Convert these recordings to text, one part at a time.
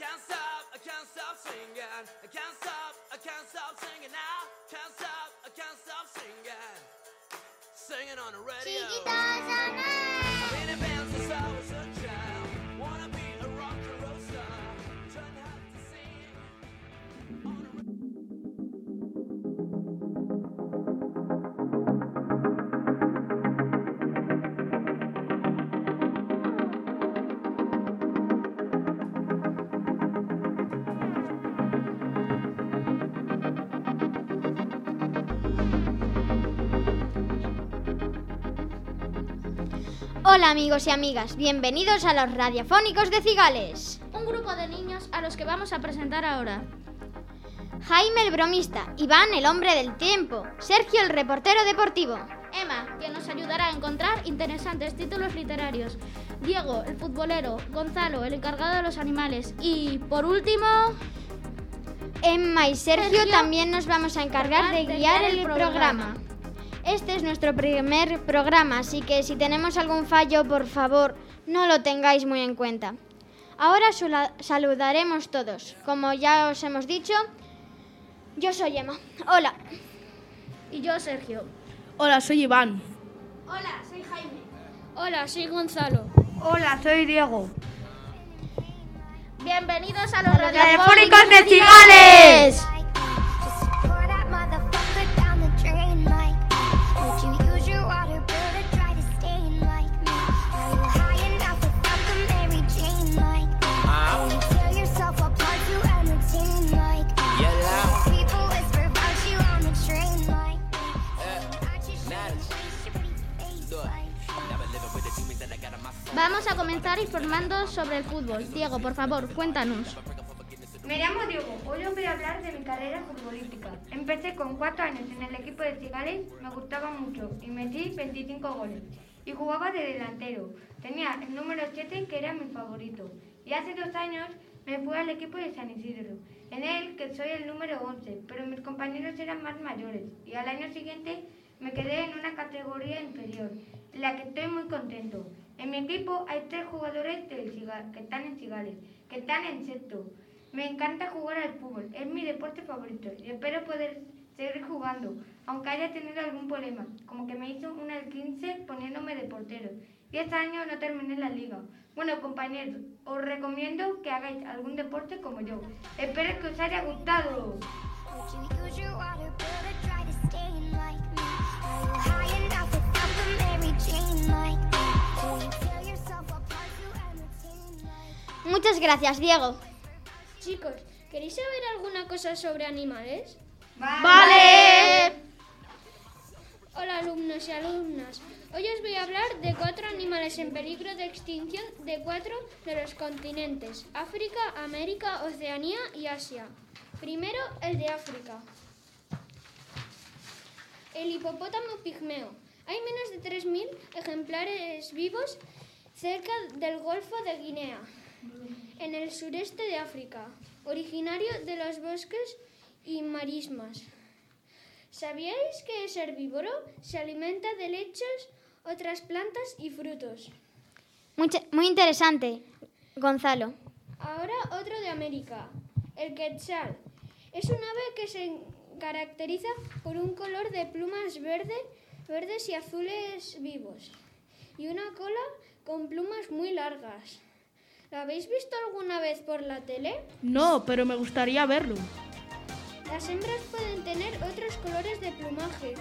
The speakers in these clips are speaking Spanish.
can't stop, I can't stop singing. I can't stop, I can't stop singing now. Can't stop, I can't stop singing. Singing on the radio. Hola amigos y amigas, bienvenidos a los radiofónicos de Cigales. Un grupo de niños a los que vamos a presentar ahora. Jaime el bromista, Iván el hombre del tiempo, Sergio el reportero deportivo. Emma, que nos ayudará a encontrar interesantes títulos literarios. Diego, el futbolero. Gonzalo, el encargado de los animales. Y, por último, Emma y Sergio, Sergio, también nos vamos a encargar de guiar el programa. Este es nuestro primer programa, así que si tenemos algún fallo, por favor, no lo tengáis muy en cuenta. Ahora saludaremos todos. Como ya os hemos dicho, yo soy Emma. Hola. y yo, Sergio. Hola, soy Iván. Hola, soy Jaime. Hola, soy Gonzalo. Hola, soy Diego. Bienvenidos a los Radiofónicos de Cigales. Comenzar informando sobre el fútbol. Diego, por favor, cuéntanos. Me llamo Diego, hoy os voy a hablar de mi carrera futbolística. Empecé con 4 años en el equipo de Cigales, me gustaba mucho y metí 25 goles. Y jugaba de delantero. Tenía el número 7 que era mi favorito. Y hace dos años me fui al equipo de San Isidro. En él que soy el número 11, pero mis compañeros eran más mayores. Y al año siguiente me quedé en una categoría inferior, en la que estoy muy contento. En mi equipo hay tres jugadores del Cigal- que están en Cigales, que están en sexto. Me encanta jugar al fútbol, es mi deporte favorito y espero poder seguir jugando, aunque haya tenido algún problema, como que me hizo una 15 poniéndome de portero. Y este año no terminé la liga. Bueno, compañeros, os recomiendo que hagáis algún deporte como yo. Espero que os haya gustado. Muchas gracias, Diego. Chicos, ¿queréis saber alguna cosa sobre animales? Vale. Hola alumnos y alumnas. Hoy os voy a hablar de cuatro animales en peligro de extinción de cuatro de los continentes, África, América, Oceanía y Asia. Primero, el de África. El hipopótamo pigmeo. Hay menos de 3.000 ejemplares vivos cerca del Golfo de Guinea, en el sureste de África, originario de los bosques y marismas. ¿Sabíais que es herbívoro? Se alimenta de lechos, otras plantas y frutos. Mucha- muy interesante, Gonzalo. Ahora otro de América, el quetzal. Es un ave que se caracteriza por un color de plumas verde, verdes y azules vivos y una cola con plumas muy largas. ¿Lo habéis visto alguna vez por la tele? No, pero me gustaría verlo. Las hembras pueden tener otros colores de plumaje,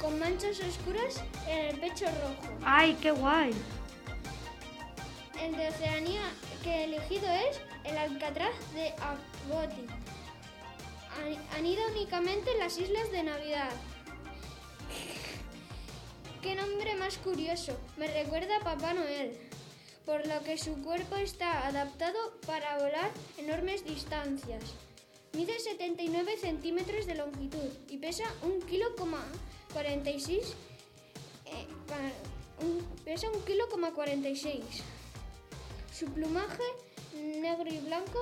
con manchas oscuras en el pecho rojo. ¡Ay, qué guay! El de Oceanía que he elegido es el alcatraz de Agoti. Ani- Anida únicamente en las islas de Navidad. ¡Qué nombre más curioso! Me recuerda a Papá Noel, por lo que su cuerpo está adaptado para volar enormes distancias. Mide 79 centímetros de longitud y pesa un kilo coma 46. eh, pesa un kilo coma 46. Su plumaje negro y blanco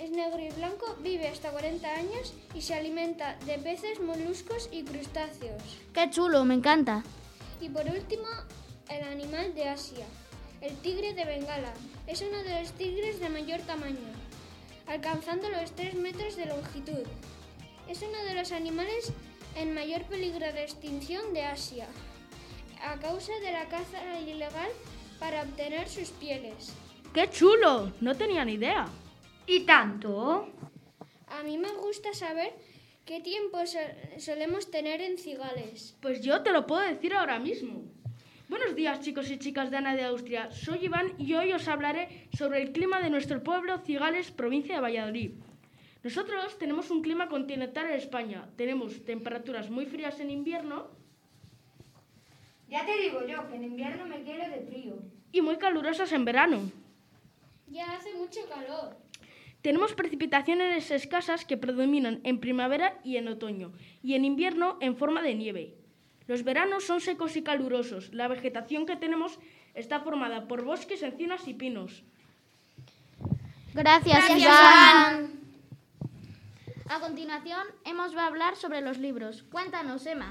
es negro y blanco, vive hasta 40 años y se alimenta de peces, moluscos y crustáceos. Qué chulo, me encanta. Y por último, el animal de Asia, el tigre de Bengala. Es uno de los tigres de mayor tamaño. alcanzando los 3 metros de longitud. Es uno de los animales en mayor peligro de extinción de Asia, a causa de la caza ilegal para obtener sus pieles. ¡Qué chulo! No tenía ni idea. ¿Y tanto? A mí me gusta saber qué tiempo so- solemos tener en Cigales. Pues yo te lo puedo decir ahora mismo. Buenos días chicos y chicas de Ana de Austria. Soy Iván y hoy os hablaré sobre el clima de nuestro pueblo Cigales, provincia de Valladolid. Nosotros tenemos un clima continental en España. Tenemos temperaturas muy frías en invierno Ya te digo yo que en invierno me quiero de frío. y muy calurosas en verano. Ya hace mucho calor. Tenemos precipitaciones escasas que predominan en primavera y en otoño, y en invierno en forma de nieve. Los veranos son secos y calurosos. La vegetación que tenemos está formada por bosques, encinas y pinos. Gracias, Iván. A continuación, hemos va a hablar sobre los libros. Cuéntanos, Emma.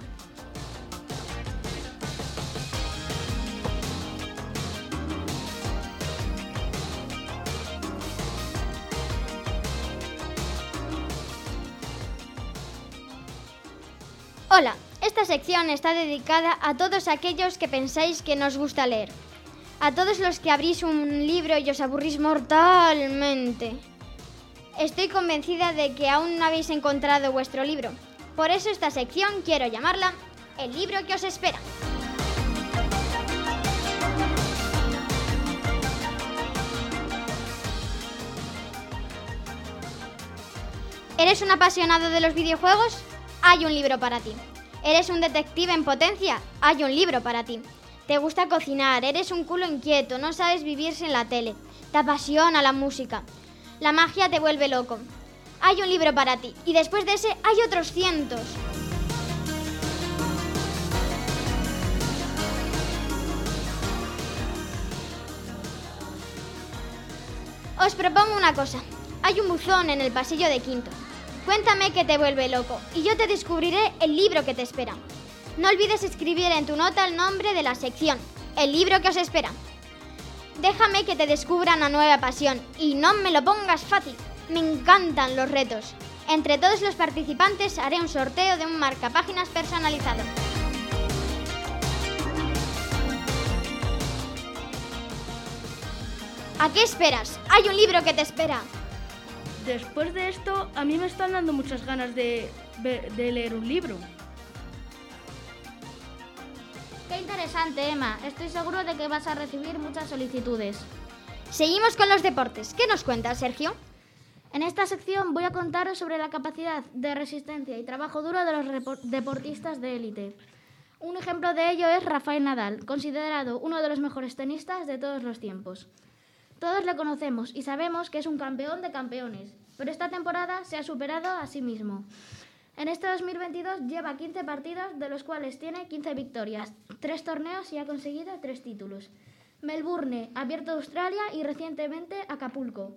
Hola, esta sección está dedicada a todos aquellos que pensáis que nos gusta leer. A todos los que abrís un libro y os aburrís mortalmente. Estoy convencida de que aún no habéis encontrado vuestro libro. Por eso esta sección quiero llamarla El libro que os espera. ¿Eres un apasionado de los videojuegos? Hay un libro para ti. ¿Eres un detective en potencia? Hay un libro para ti. ¿Te gusta cocinar? ¿Eres un culo inquieto? ¿No sabes vivir sin la tele? ¿Te apasiona la música? La magia te vuelve loco. Hay un libro para ti. Y después de ese hay otros cientos. Os propongo una cosa. Hay un buzón en el pasillo de quinto. Cuéntame que te vuelve loco y yo te descubriré el libro que te espera. No olvides escribir en tu nota el nombre de la sección, el libro que os espera. Déjame que te descubra una nueva pasión y no me lo pongas fácil. Me encantan los retos. Entre todos los participantes haré un sorteo de un marcapáginas personalizado. ¿A qué esperas? Hay un libro que te espera. Después de esto, a mí me están dando muchas ganas de, leer un libro. Qué interesante, Emma. Estoy seguro de que vas a recibir muchas solicitudes. Seguimos con los deportes. ¿Qué nos cuentas, Sergio? En esta sección voy a contaros sobre la capacidad de resistencia y trabajo duro de los deportistas de élite. Un ejemplo de ello es Rafael Nadal, considerado uno de los mejores tenistas de todos los tiempos. Todos le conocemos y sabemos que es un campeón de campeones, pero esta temporada se ha superado a sí mismo. En este 2022 lleva 15 partidos, de los cuales tiene 15 victorias, 3 torneos y ha conseguido 3 títulos. Melbourne, Abierto de Australia y recientemente Acapulco.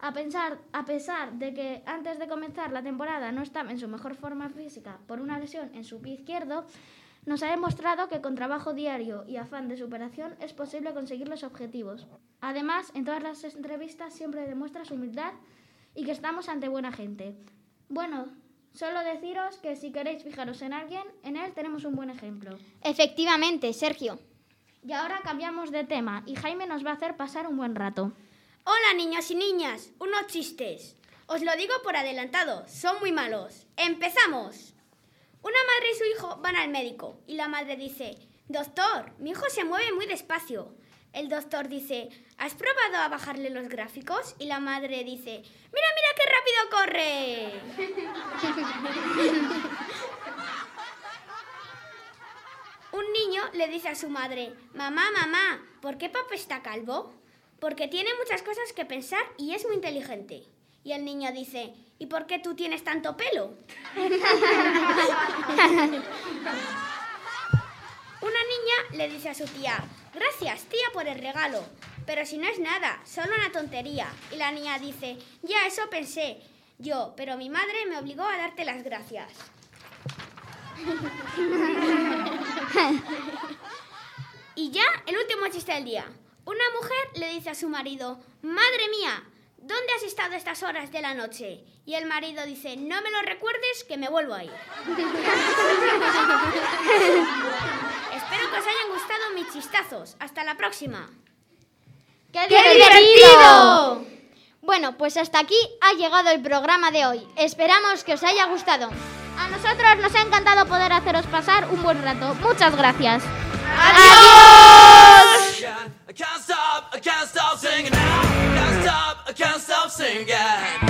A, pensar, a pesar de que antes de comenzar la temporada no estaba en su mejor forma física por una lesión en su pie izquierdo, nos ha demostrado que con trabajo diario y afán de superación es posible conseguir los objetivos. Además, en todas las entrevistas siempre demuestra su humildad y que estamos ante buena gente. Bueno, solo deciros que si queréis fijaros en alguien, en él tenemos un buen ejemplo. Efectivamente, Sergio. Y ahora cambiamos de tema y Jaime nos va a hacer pasar un buen rato. Hola niños y niñas, unos chistes. Os lo digo por adelantado, son muy malos. ¡Empezamos! Una madre y su hijo van al médico y la madre dice, Doctor, mi hijo se mueve muy despacio. El doctor dice, ¿has probado a bajarle los gráficos? Y la madre dice, Mira, mira qué rápido corre. Un niño le dice a su madre, Mamá, mamá, ¿por qué papá está calvo? Porque tiene muchas cosas que pensar y es muy inteligente. Y el niño dice, ¿y por qué tú tienes tanto pelo? Una niña le dice a su tía, gracias tía por el regalo, pero si no es nada, solo una tontería. Y la niña dice, ya eso pensé yo, pero mi madre me obligó a darte las gracias. y ya el último chiste del día. Una mujer le dice a su marido, madre mía, ¿dónde has estado estas horas de la noche? Y el marido dice, no me lo recuerdes que me vuelvo a ir. Espero que os hayan gustado mis chistazos. Hasta la próxima. ¡Qué, divertido! Bueno, pues hasta aquí ha llegado el programa de hoy. Esperamos que os haya gustado. A nosotros nos ha encantado poder haceros pasar un buen rato. Muchas gracias. I ain't got.